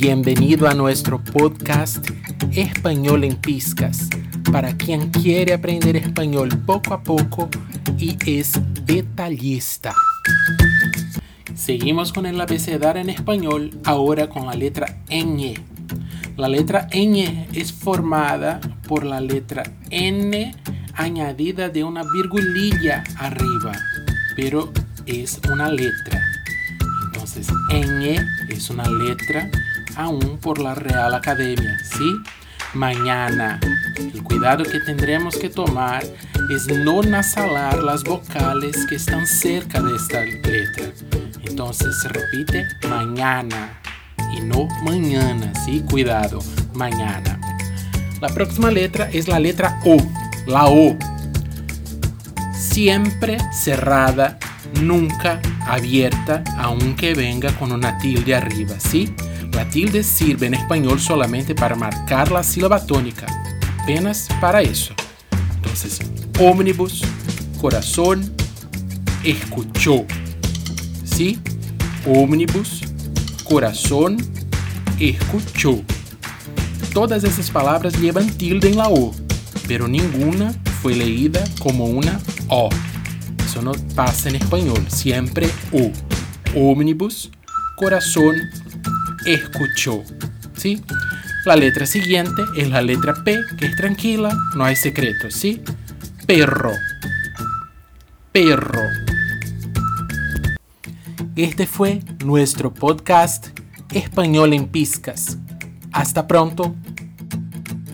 Bienvenido a nuestro podcast Español en Piscas, para quien quiere aprender español poco a poco y es detallista. Seguimos con el abecedario en español, ahora con la letra ñ. La letra ñ es formada por la letra N añadida de una virgulilla arriba, pero es una letra. Entonces, ñ es una letra aún por la Real Academia, ¿sí? Mañana. El cuidado que tendremos que tomar es no nasalar las vocales que están cerca de esta letra. Entonces se repite mañana y no mañana, ¿sí? Cuidado, mañana. La próxima letra es la letra O, la O. Siempre cerrada, nunca abierta, aunque venga con una tilde arriba, ¿sí? La tilde sirve en español solamente para marcar la sílaba tónica, apenas para eso. Entonces, ómnibus, corazón, escuchó. ¿Sí? Ómnibus, corazón, escuchó. Todas esas palabras llevan tilde en la O, pero ninguna fue leída como una O. Eso no pasa en español, siempre O. Ómnibus, corazón, escuchó. ¿Sí? La letra siguiente es la letra P, que es tranquila, no hay secretos, ¿sí? Perro. Perro. Este fue nuestro podcast Español en Piscas. Hasta pronto.